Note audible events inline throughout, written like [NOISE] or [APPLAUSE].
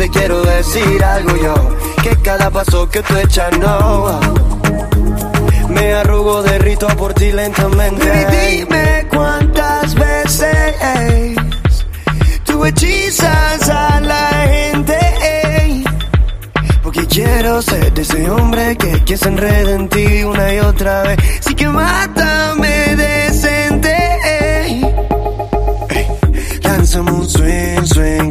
Te quiero decir algo yo, que cada paso que tú echas no. Me arrugo, derrito por ti lentamente. Y dime cuántas veces tú hechizas a la gente. Porque quiero ser de ese hombre que, que se enreda en ti una y otra vez. Así que mátame decente.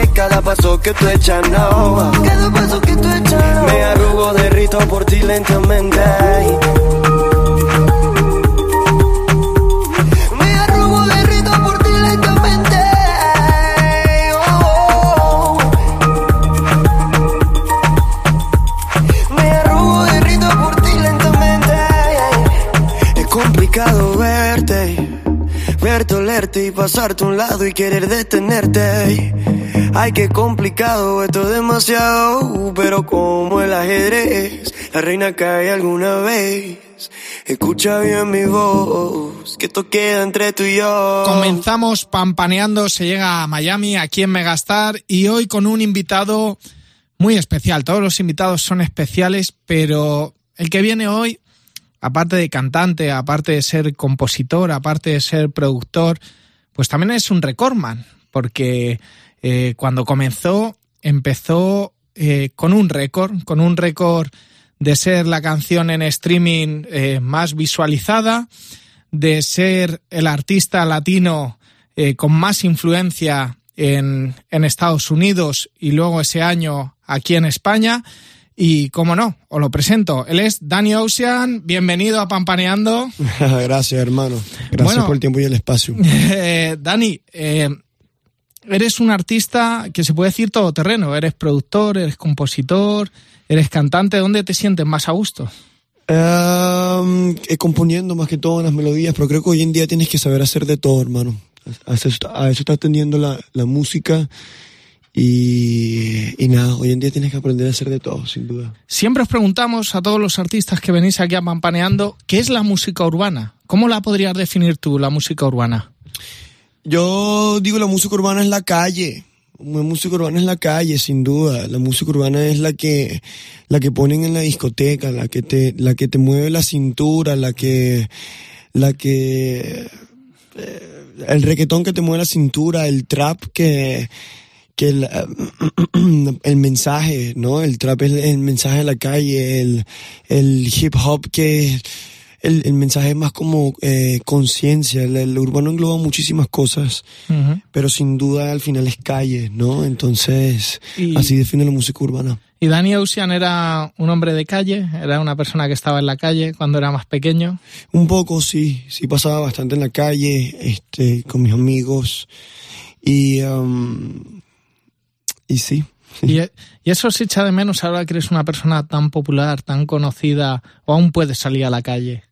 que cada paso que tú echas no. Cada paso que tú echas Me arrugo, derrito por ti lentamente. Me arrugo, derrito por ti lentamente. Oh. Me arrugo, derrito por ti lentamente. Es complicado verte, verte, olerte y pasarte a un lado y querer detenerte. Ay, qué complicado, esto es demasiado, pero como el ajedrez, la reina cae alguna vez. Escucha bien mi voz, que esto queda entre tú y yo. Comenzamos pampaneando, se llega a Miami, aquí en Megastar, y hoy con un invitado muy especial. Todos los invitados son especiales, pero el que viene hoy, aparte de cantante, aparte de ser compositor, aparte de ser productor, pues también es un recordman, porque eh, cuando comenzó, empezó eh, con un récord, con un récord de ser la canción en streaming eh, más visualizada, de ser el artista latino con más influencia en, en Estados Unidos y luego ese año aquí en España. Y como no, os lo presento. Él es Danny Ocean. Bienvenido a Pampaneando. [LAUGHS] Gracias, hermano. Gracias Bueno. por el tiempo y el espacio. [LAUGHS] Eh, Dani, eh, eres un artista que se puede decir todoterreno. Eres productor, eres compositor, eres cantante. ¿Dónde te sientes más a gusto? Um, componiendo más que todo las melodías, pero creo que hoy en día tienes que saber hacer de todo, hermano. A eso, está- a eso está atendiendo la, la música y, y nada, hoy en día tienes que aprender a hacer de todo, sin duda. Siempre os preguntamos a todos los artistas que venís aquí a Pampaneando, ¿qué es la música urbana? ¿Cómo la podrías definir tú, la música urbana? Yo digo la música urbana es la calle. La música urbana es la calle, sin duda. La música urbana es la que, la que ponen en la discoteca, la que te, la que te mueve la cintura, la que, la que, eh, el reggaetón que te mueve la cintura, el trap que, que el, el mensaje, ¿no? El trap es el mensaje de la calle, el, el hip hop que el, el mensaje es más como eh, conciencia. El, el urbano engloba muchísimas cosas, pero sin duda al final es calle, ¿no? Entonces, Y- así define la música urbana. ¿Y Danny Ocean era un hombre de calle? ¿Era una persona que estaba en la calle cuando era más pequeño? Un poco, sí, sí pasaba bastante en la calle, este, con mis amigos y, um, y sí. ¿Y, y eso se echa de menos ahora que eres una persona tan popular, tan conocida, o aún puedes salir a la calle?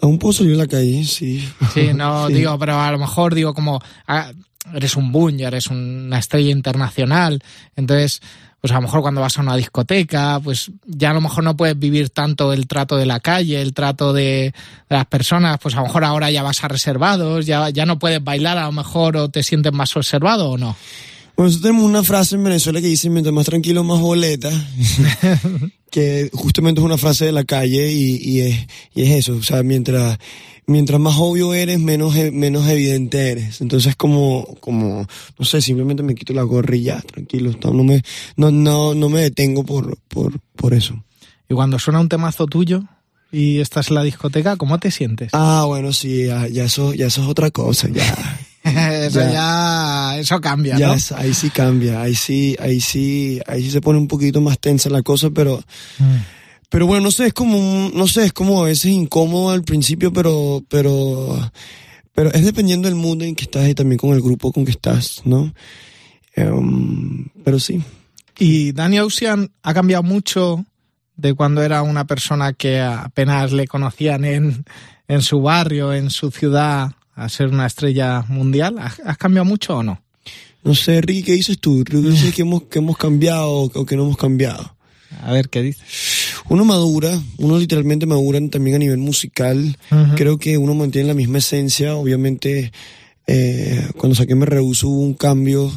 Aún puedo salir a la calle, sí. Sí, no [LAUGHS] Sí. digo, pero a lo mejor digo como ah, eres un boom, ya eres una estrella internacional, entonces pues a lo mejor cuando vas a una discoteca, pues ya a lo mejor no puedes vivir tanto el trato de la calle, el trato de, de las personas, pues a lo mejor ahora ya vas a reservados, ya, ya no puedes bailar a lo mejor o te sientes más observado o no. Bueno, nosotros tenemos una frase en Venezuela que dice, mientras más tranquilo, más boleta. [LAUGHS] que justamente es una frase de la calle y, y, es, y es eso. O sea, mientras, mientras más obvio eres, menos, e- menos evidente eres. Entonces como, como, no sé, simplemente me quito la gorra y ya, tranquilo. No, no me, no, no, no me detengo por, por, por eso. Y cuando suena un temazo tuyo y estás en la discoteca, ¿cómo te sientes? Ah, bueno, sí, ya, ya eso, ya eso es otra cosa, ya. [LAUGHS] [LAUGHS] eso ya. ya, eso cambia, Ya ¿no? es- ahí sí cambia, ahí sí, ahí sí, ahí sí se pone un poquito más tensa la cosa, pero, Mm. pero bueno, no sé, es como, no sé, es como a veces incómodo al principio, pero, pero, pero es dependiendo del mundo en que estás y también con el grupo con que estás, ¿no? Em, pero sí. Y Danny Ocean ha cambiado mucho de cuando era una persona que apenas le conocían en, en su barrio, en su ciudad, a ser una estrella mundial. ¿Has, has cambiado mucho o no? No sé, Ricky, ¿qué dices tú? Ricky, dices que hemos, que hemos cambiado o que no hemos cambiado. A ver qué dices. Uno madura, uno literalmente madura también a nivel musical. Creo que uno mantiene la misma esencia. Obviamente, eh, cuando saqué Me Rehuso hubo un cambio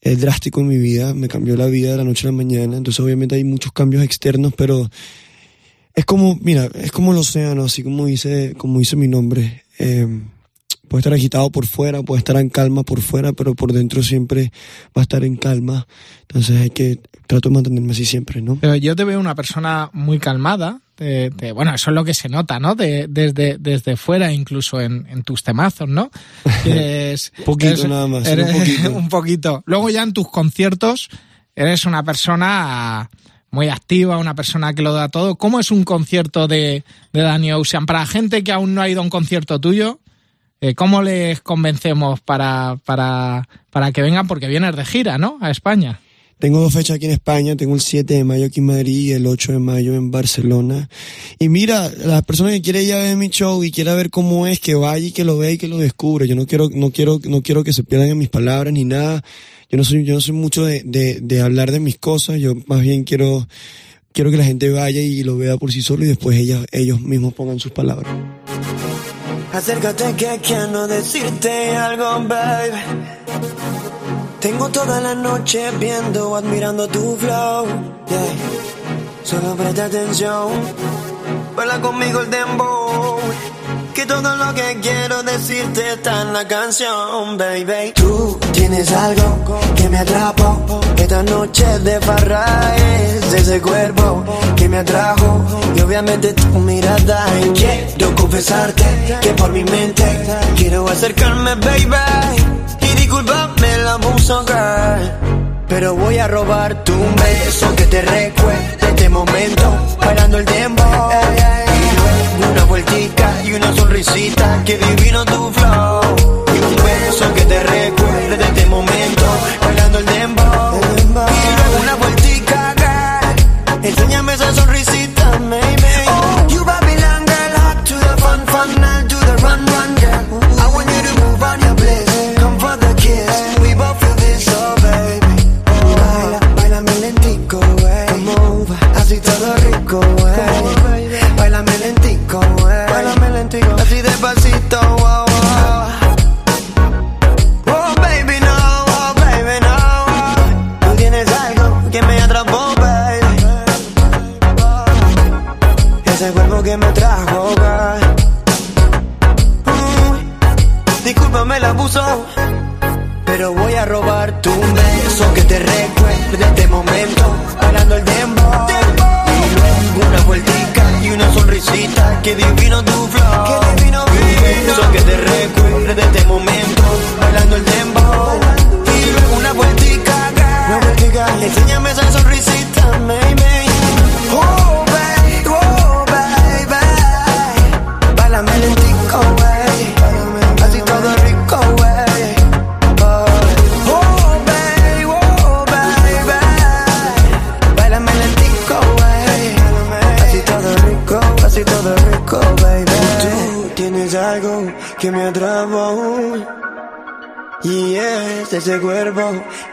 eh, drástico en mi vida. Me cambió la vida de la noche a la mañana. Entonces, obviamente, hay muchos cambios externos, pero es como, mira, es como el océano, así como dice, como dice mi nombre. Eh, puede estar agitado por fuera, puede estar en calma por fuera, pero por dentro siempre va a estar en calma. Entonces, hay que, trato de mantenerme así siempre, ¿no? Pero yo te veo una persona muy calmada. de- de- bueno, eso es lo que se nota, ¿no? De- desde, desde fuera, incluso en, en tus temazos, ¿no? [LAUGHS] Que es, Poquito nada más, solo un eres- poquito. [LAUGHS] un poquito. Luego ya en tus conciertos eres una persona muy activa, una persona que lo da todo. ¿Cómo es un concierto de, de Danny Ocean? Para gente que aún no ha ido a un concierto tuyo, eh, ¿cómo les convencemos para, para, para que vengan? Porque vienes de gira, ¿no? A España. Tengo dos fechas aquí en España, tengo el 7 de mayo aquí en Madrid y el 8 de mayo en Barcelona. Y mira, la persona que quiere ir a ver mi show y quiera ver cómo es, que vaya y que lo vea y que lo descubra. Yo no quiero, no quiero, no quiero que se pierdan en mis palabras ni nada. Yo no soy, yo no soy mucho de, de, de hablar de mis cosas, yo más bien quiero, quiero que la gente vaya y lo vea por sí solo y después ellos, ellos mismos pongan sus palabras. Acércate que quiero decirte algo, baby. Tengo toda la noche viendo, admirando tu flow. Solo presta atención, baila conmigo el dembow. Que todo lo que quiero decirte está en la canción, baby. Tú tienes algo que me atrapó. Esta noche de farra es ese cuerpo que me atrajo. Y obviamente tu mirada. Y quiero confesarte que por mi mente quiero acercarme, baby. Y disculpame abuso, girl. Pero voy a robarte un beso que te recuerde este momento Bailando el luego y una sonrisita Que divino tu flow. Y un beso que te recuerde de este momento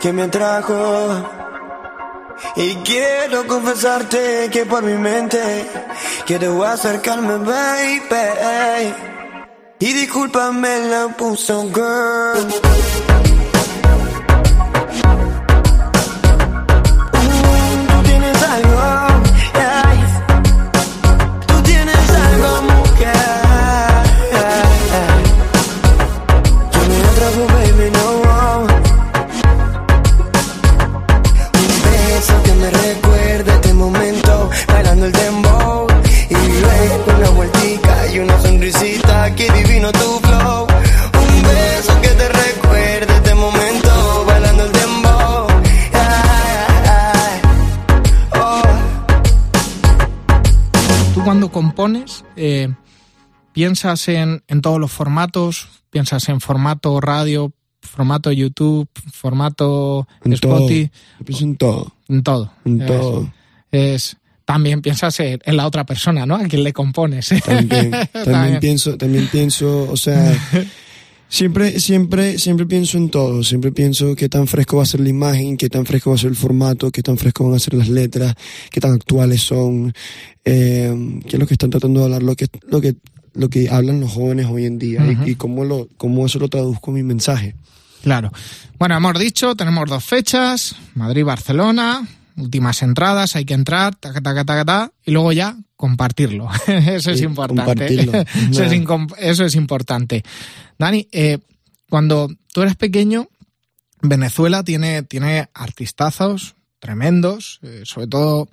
que me atrajo y quiero confesarte que por mi mente quiero acercarme, baby. Y discúlpame la puso, girl. Piensas en, en todos los formatos, piensas en formato radio, formato YouTube, formato En. Spotify, en todo. en todo. En Es- todo. Es, también piensas en, en la otra persona, ¿no? A quien le compones. También, [LAUGHS] también pienso, también pienso, o sea, [LAUGHS] siempre, siempre, siempre pienso en todo. Siempre pienso qué tan fresco va a ser la imagen, qué tan fresco va a ser el formato, qué tan fresco van a ser las letras, qué tan actuales son, eh, qué es lo que están tratando de hablar, lo que, lo que, lo que hablan los jóvenes hoy en día y- y, cómo lo, cómo eso lo traduzco en mi mensaje. Claro. Bueno, hemos dicho, tenemos dos fechas, Madrid-Barcelona, últimas entradas, hay que entrar, taca, taca, taca, taca, y luego ya compartirlo. [LAUGHS] eso es Sí, importante. [LAUGHS] eso, es eso importante. Dani, eh, cuando tú eres pequeño, Venezuela tiene, tiene artistazos tremendos, eh, sobre todo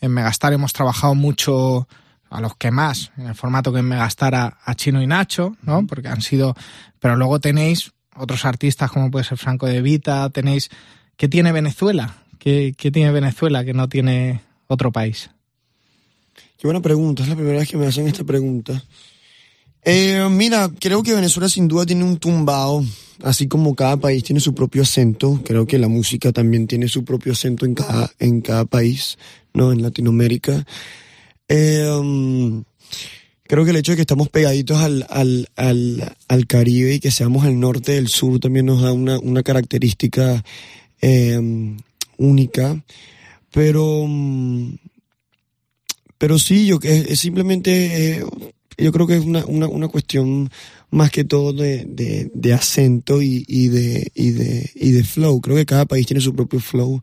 en Megastar hemos trabajado mucho a los que más, en el formato que en Megastar a, a Chino y Nacho, ¿no? Porque han sido, pero luego tenéis otros artistas como puede ser Franco de Vita, tenéis, ¿qué tiene Venezuela? ¿Qué, qué tiene Venezuela que no tiene otro país? Qué buena pregunta, es la primera vez que me hacen esta pregunta. Eh, mira, creo que Venezuela sin duda tiene un tumbao, así como cada país tiene su propio acento, creo que la música también tiene su propio acento en cada, en cada país, ¿no? En Latinoamérica. Um, creo que el hecho de que estamos pegaditos al, al, al, al Caribe y que seamos el norte del sur también nos da una, una característica eh, única, pero... um, pero sí, yo que es simplemente, eh, yo creo que es una, una, una cuestión más que todo de, de, de acento y, y, de, y, de, y de flow. Creo que cada país tiene su propio flow.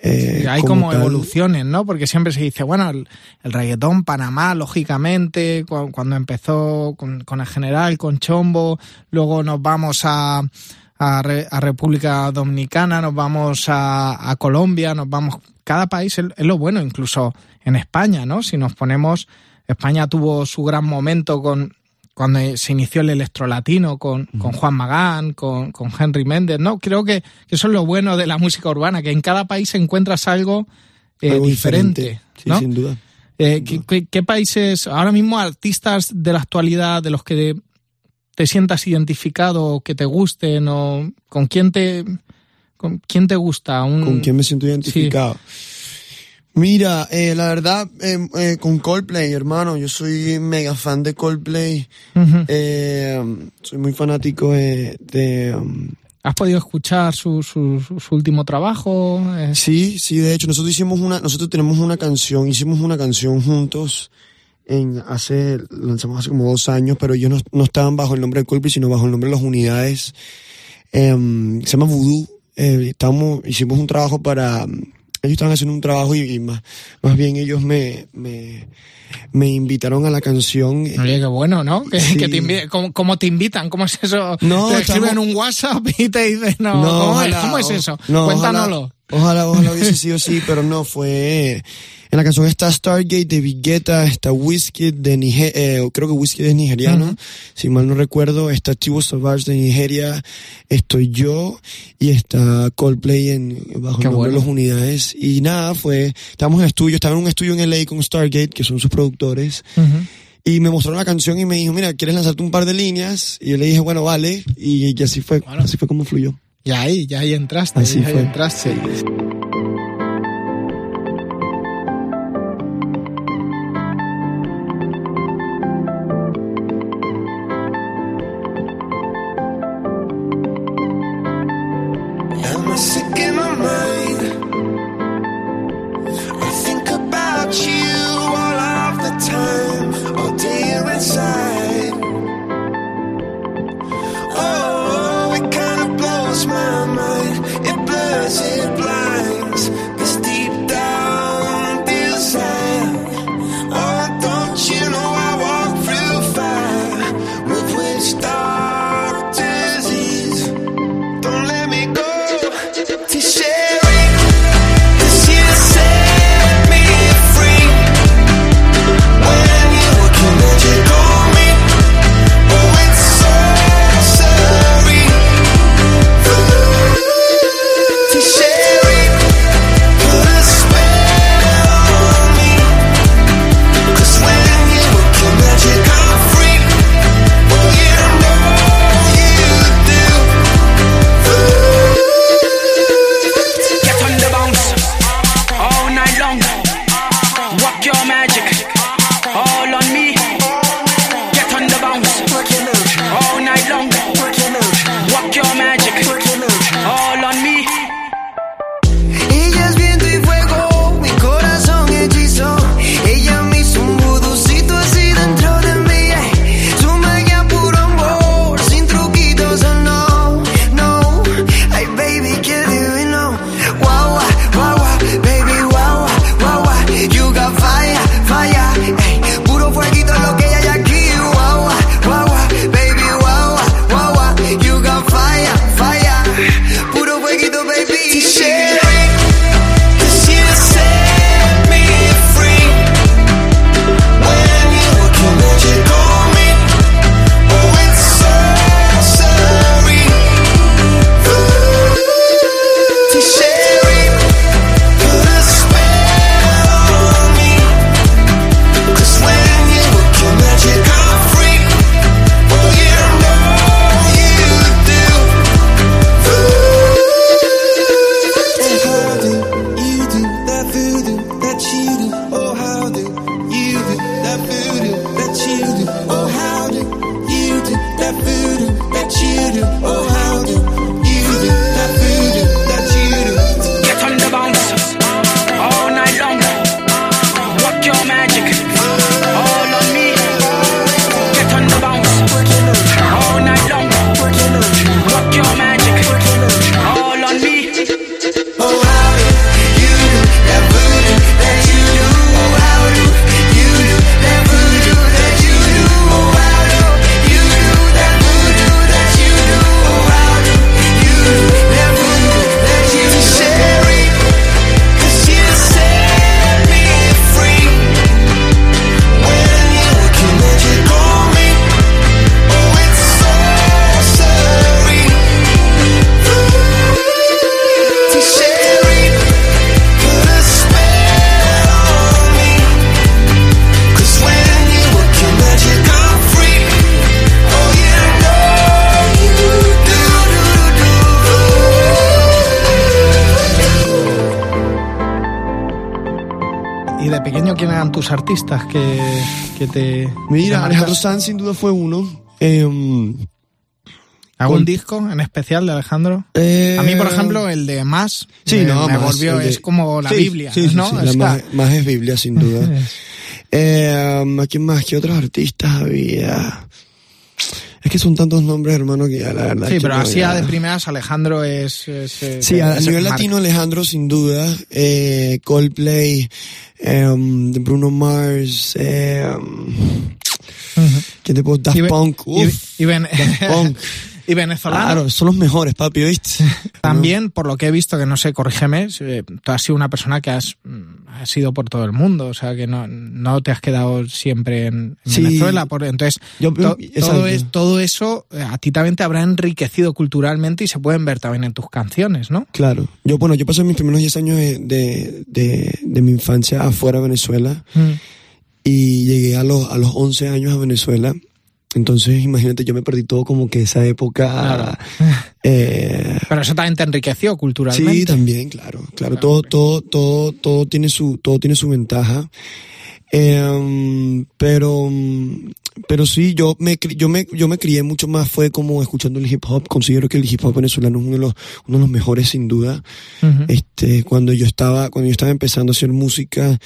Eh, Hay como, tal. evoluciones, ¿no? Porque siempre se dice, bueno, el, el reggaetón, Panamá, lógicamente, cu- cuando empezó con, con el general, con Chombo, luego nos vamos a, a, Re- a República Dominicana, nos vamos a, a Colombia, nos vamos... Cada país es, es lo bueno, incluso en España, ¿no? Si nos ponemos... España tuvo su gran momento con cuando se inició el electrolatino con, con Juan Magán, con, con Henry Méndez, ¿no? Creo que, que eso es lo bueno de la música urbana, que en cada país encuentras algo, eh, Algo diferente, Sí, ¿no? sin duda. Eh, ¿qué, qué, qué países, ahora mismo artistas de la actualidad, de los que te sientas identificado, o que te gusten, o con quién te, con quién te gusta? Un, ¿Con quién me siento identificado? Mira, eh, la verdad, eh, eh, con Coldplay, hermano, yo soy mega fan de Coldplay. Eh, soy muy fanático de... de, um, ¿Has podido escuchar su, su, su- último trabajo? Eh, Sí, sí, de hecho, nosotros hicimos una, nosotros tenemos una canción, hicimos una canción juntos en hace, lanzamos hace como dos años, pero ellos no, no estaban bajo el nombre de Coldplay, sino bajo el nombre de las unidades. Em, se llama Voodoo. Eh, estamos, hicimos un trabajo para, ellos estaban haciendo un trabajo y, y más, más bien ellos me, me, me invitaron a la canción. Oye, qué bueno, ¿no? Que, Sí. que te ¿cómo, cómo te invitan? ¿Cómo es eso? No, te escriben estamos- un WhatsApp y te dicen, no, No, ¿cómo, es? ojalá, ¿Cómo es eso? no, Cuéntanoslo. Ojalá, ojalá, ojalá hubiese sido así, pero no, fue... En la canción está Stargate de Vigueta, está Whiskey de Nigeria, creo que Whiskey es nigeriano, si mal no recuerdo, está Tibo Savage de Nigeria, estoy yo y está Coldplay en, bajo Qué el nombre bueno. de las unidades. Y nada, fue, estábamos en estudio, estaba en un estudio en LA con Stargate, que son sus productores, y me mostraron la canción y me dijo, mira, ¿quieres lanzarte un par de líneas? Y yo le dije, bueno, vale, y, y así fue, Bueno. así fue como fluyó. Y ahí, ya ahí entraste. Así ya ahí fue. entraste. Am y de pequeño quién eran tus artistas que, que te... Mira, Alejandro? Sanz sin duda fue uno. Em, ¿Algún disco en especial de Alejandro? eh, A mí, por ejemplo, el de Más Sí, me, no, me más, volvió, de- es como la Sí, Biblia, sí, sí, ¿no? sí, la más, más es Biblia, sin duda. [LAUGHS] eh, ¿A quién más? ¿Qué otros artistas había? Es que son tantos nombres, hermano, que ya la verdad. Sí, pero no, así ya- de primeras Alejandro es... es- es- Sí, a, nivel latino, Alejandro, sin duda. Eh, Coldplay, em, Bruno Mars, em, Ujú. ¿quién te puedo? Daft Y Punk. y- Uf, y ven- Punk. [LAUGHS] y venezolano. Claro, son los mejores, papi, ¿viste? [LAUGHS] También, por lo que he visto, que no sé, corrígeme, eh, tú has sido una persona que has, mm, has ido por todo el mundo, o sea, que no, no te has quedado siempre en, en Sí. Venezuela. Por, entonces, Yo- to- todo, es, todo eso eh, a ti también te habrá enriquecido culturalmente y se pueden ver también en tus canciones, ¿no? Claro. Yo, bueno, yo pasé mis primeros 10 años de, de, de- de mi infancia afuera de Venezuela y llegué a los, a los 11 años a Venezuela. Entonces, imagínate, yo me perdí todo como que esa época. Claro. eh, Pero eso también te enriqueció culturalmente. sí, también, claro. Claro, Claro, todo, todo, todo, todo tiene su, todo tiene su ventaja. Eh, pero, pero sí, yo me, yo me, yo me crié mucho más fue como escuchando el hip hop. Considero que el hip hop venezolano es uno de los, uno de los mejores sin duda. Este, cuando yo estaba, cuando yo estaba empezando a hacer música,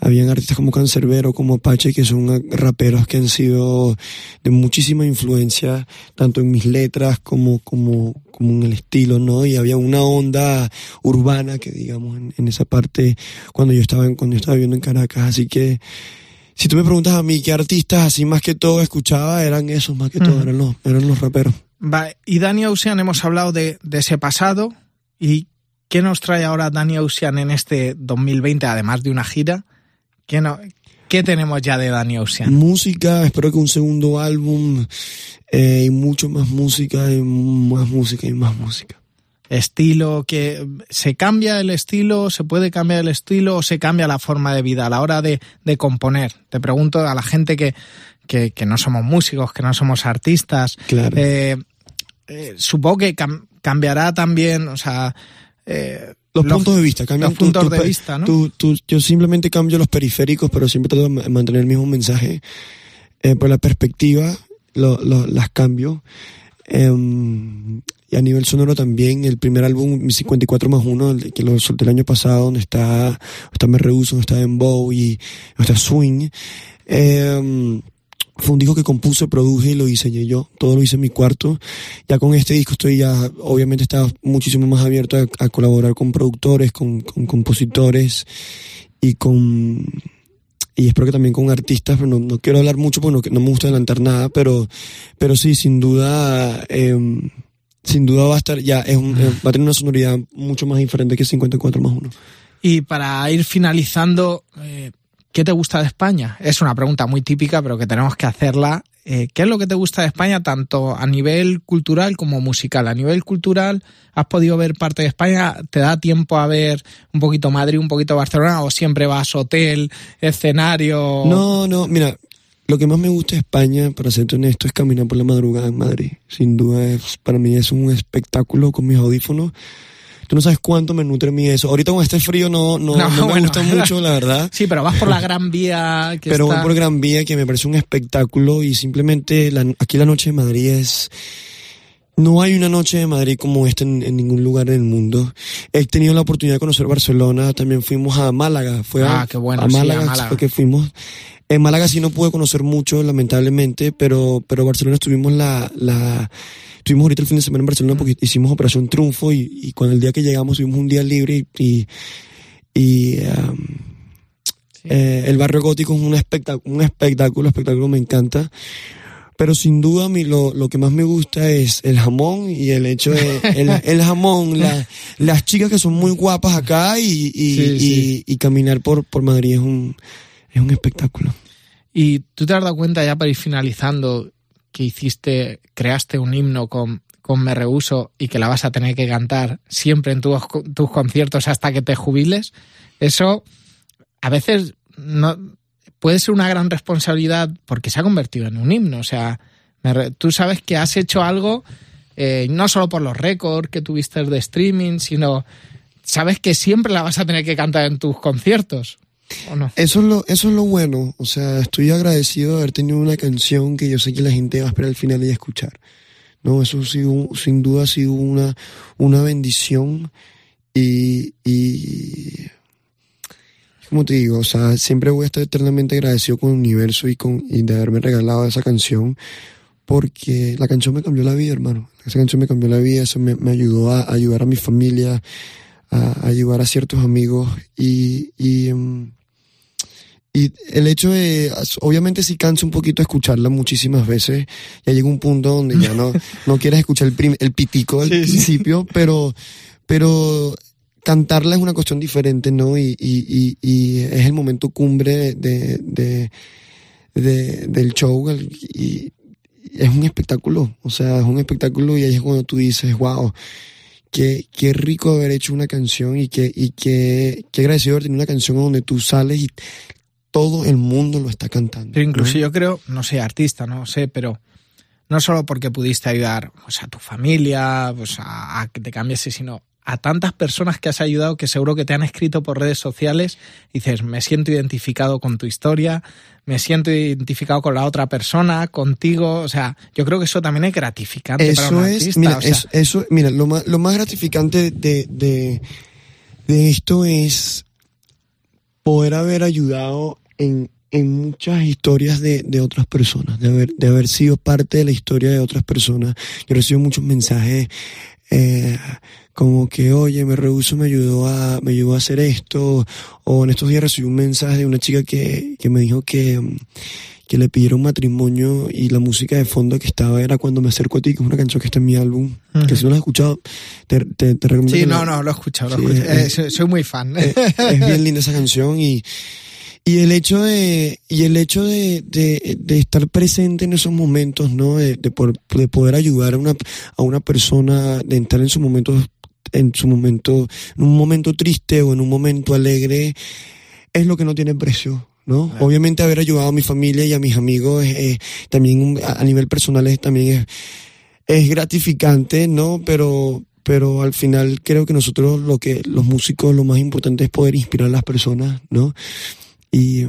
habían artistas como Cancerbero, como Apache, que son raperos que han sido de muchísima influencia, tanto en mis letras como, como, como en el estilo, ¿no? Y había una onda urbana que, digamos, en, en esa parte, cuando yo estaba, en- cuando yo estaba viviendo en Caracas. Así que, si tú me preguntas a mí qué artistas así más que todo escuchaba, eran esos más que todo, Ujú. eran los, eran los raperos. Va, y Dani Ocean, hemos hablado de, de ese pasado. ¿Y qué nos trae ahora Dani Ocean en este 2020, además de una gira? ¿Qué, no, qué tenemos ya de Dani Ocean? Música, espero que un segundo álbum eh, y mucho más música y más música y más música. Estilo, que se cambia el estilo, se puede cambiar el estilo o se cambia la forma de vida a la hora de, de componer. Te pregunto a la gente que, que, que no somos músicos, que no somos artistas. Claro. eh, eh, supongo que cam- cambiará también, o sea, eh, los, los- puntos de vista cambian. los puntos de pe- vista, ¿no? tú- yo simplemente cambio los periféricos, pero siempre trato de ma- mantener el mismo mensaje. Eh, pero la perspectiva lo- lo- las cambio. Em, y a nivel sonoro también, el primer álbum, mi 54 más 1, el que lo solté el año pasado, donde está, está Me Rehuso, donde está Dembow y donde está Swing. em, fue un disco que compuse, produje y lo diseñé yo. Todo lo hice en mi cuarto. Ya con este disco estoy ya, obviamente estaba muchísimo más abierto a, a colaborar con productores, con, con compositores y con, y espero que también con artistas, pero no, no quiero hablar mucho porque no, no me gusta adelantar nada, pero, pero sí, sin duda, em, sin duda va a estar, ya, es un- eh, va a tener una sonoridad mucho más diferente que 54 más 1. Y para ir finalizando, eh, ¿qué te gusta de España? Es una pregunta muy típica, pero que tenemos que hacerla. Eh, ¿Qué es lo que te gusta de España, tanto a nivel cultural como musical? A nivel cultural, ¿has podido ver parte de España? ¿Te da tiempo a ver un poquito Madrid, un poquito Barcelona? ¿O siempre vas hotel, escenario? No, no, mira, lo que más me gusta de España, para serte honesto, es caminar por la madrugada en Madrid. Sin duda, es, para mí es un espectáculo con mis audífonos. Tú no sabes cuánto me nutre a mí eso. Ahorita con este frío no, no, No, no me bueno. gusta mucho, la verdad. [LAUGHS] Sí, pero vas por la Gran Vía. Que pero está... voy por Gran Vía que me parece un espectáculo y simplemente la- aquí la noche de Madrid es... No hay una noche de Madrid como esta en, en ningún lugar del mundo. He tenido la oportunidad de conocer Barcelona, también fuimos a Málaga, fue a, Ah, qué bueno, a sí, a Málaga, fue que fuimos. En Málaga sí no pude conocer mucho, lamentablemente, pero, pero Barcelona estuvimos la, la, estuvimos ahorita el fin de semana en Barcelona porque hicimos Operación Triunfo y, y cuando el día que llegamos tuvimos un día libre y, y, y, um, eh, el barrio gótico es un espectáculo, un espectáculo, espectáculo me encanta. Pero sin duda a mí lo, lo que más me gusta es el jamón y el hecho de el, [LAUGHS] el jamón, la- las chicas que son muy guapas acá y, y, Sí, sí. y- caminar por, por Madrid es un, es un espectáculo. Y tú te has dado cuenta ya para ir finalizando que hiciste, creaste un himno con, con Me Rehuso y que la vas a tener que cantar siempre en tus, tus conciertos hasta que te jubiles. Eso a veces no puede ser una gran responsabilidad porque se ha convertido en un himno. O sea, me tú sabes que has hecho algo eh, no solo por los récords que tuviste de streaming, sino sabes que siempre la vas a tener que cantar en tus conciertos. Eso es, lo, eso es lo bueno. O sea, estoy agradecido de haber tenido una canción que yo sé que la gente va a esperar al final y a escuchar. No, eso ha sido, sin duda ha sido una, una bendición y, y, como te digo, o sea, siempre voy a estar eternamente agradecido con el universo y, con, y de haberme regalado esa canción porque la canción me cambió la vida, hermano. Esa canción me cambió la vida, eso me, me ayudó a, ayudar a mi familia, a, ayudar a ciertos amigos y, y, em, y, el hecho de, obviamente si canso un poquito escucharla muchísimas veces, ya llega un punto donde ya no, [LAUGHS] no quieres escuchar el, el pitico del principio, pero, pero cantarla es una cuestión diferente, ¿no? Y, y, y, es el momento cumbre de, de, de del show y es un espectáculo, o sea, es un espectáculo y ahí es cuando tú dices, wow, qué, qué rico haber hecho una canción y qué, y qué, qué agradecido haber tenido una canción donde tú sales y todo el mundo lo está cantando. Pero incluso yo creo, no sé, artista, no sé, pero no solo porque pudiste ayudar pues, a tu familia, pues, a, a que te cambiese, sino a tantas personas que has ayudado que seguro que te han escrito por redes sociales dices, me siento identificado con tu historia, me siento identificado con la otra persona, contigo, o sea, yo creo que eso también es gratificante eso para un es. Mira, eso, mira, lo más, lo más gratificante de, de, de esto es poder haber ayudado en, en muchas historias de, de, otras personas, de haber, de haber sido parte de la historia de otras personas. Yo recibo muchos mensajes eh, como que, oye, me rehuso, me ayudó a, me ayudó a hacer esto, o en estos días recibí un mensaje de una chica que, que me dijo que, que le pidieron matrimonio y la música de fondo que estaba era Cuando me acerco a ti, que es una canción que está en mi álbum, que si no la has escuchado, te, te, te recomiendo. Sí, no, no, lo he escuchado, lo he escuchado. Eh, soy muy fan. Es, es bien linda esa canción y, y el hecho de, y el hecho de, de, de estar presente en esos momentos, ¿no? De, de, por, de poder ayudar a una, a una persona, de entrar en su momento, en su momento, en un momento triste o en un momento alegre, es lo que no tiene precio. ¿no? Obviamente haber ayudado a mi familia y a mis amigos eh, también a nivel personal es, también es, es gratificante, ¿no? Pero, pero al final creo que nosotros lo que los músicos lo más importante es poder inspirar a las personas, ¿no? Y,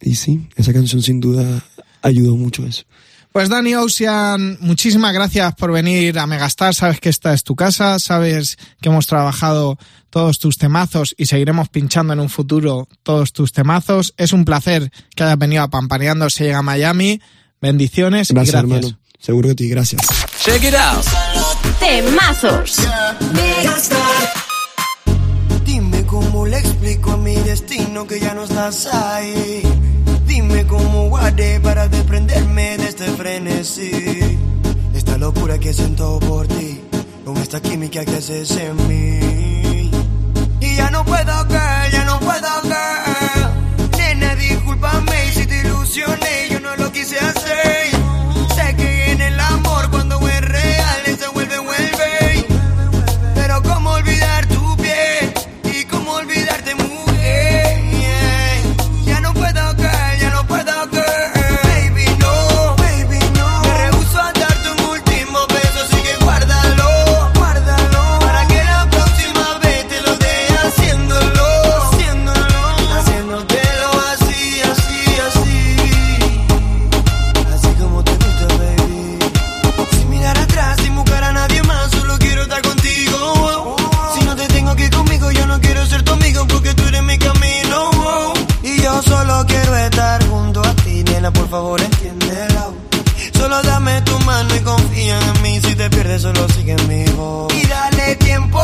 y sí, esa canción sin duda ayudó mucho a eso. Pues Dani Ocean, muchísimas gracias por venir a Megastar. Sabes que esta es tu casa, sabes que hemos trabajado todos tus temazos y seguiremos pinchando en un futuro todos tus temazos. Es un placer que hayas venido a Pampaneando se llega a Miami. Bendiciones gracias, y gracias. hermano. Seguro que ti, gracias. Check it out. Temazos. Dime cómo le explico a mi destino que ya no estás ahí. Dime cómo guardé para desprenderme de este frenesí. Esta locura que siento por ti, con esta química que haces en mí. Y ya no puedo que, Y dale tiempo.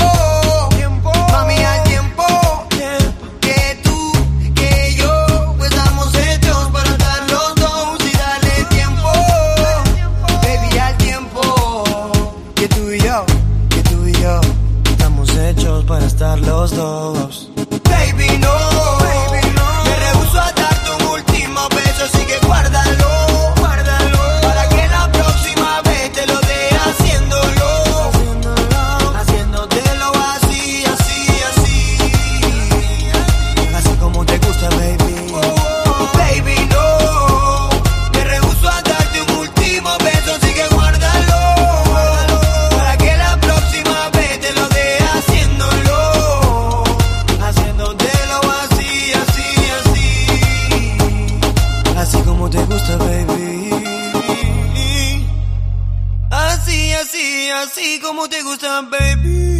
baby. Así, así, así como te gusta, baby.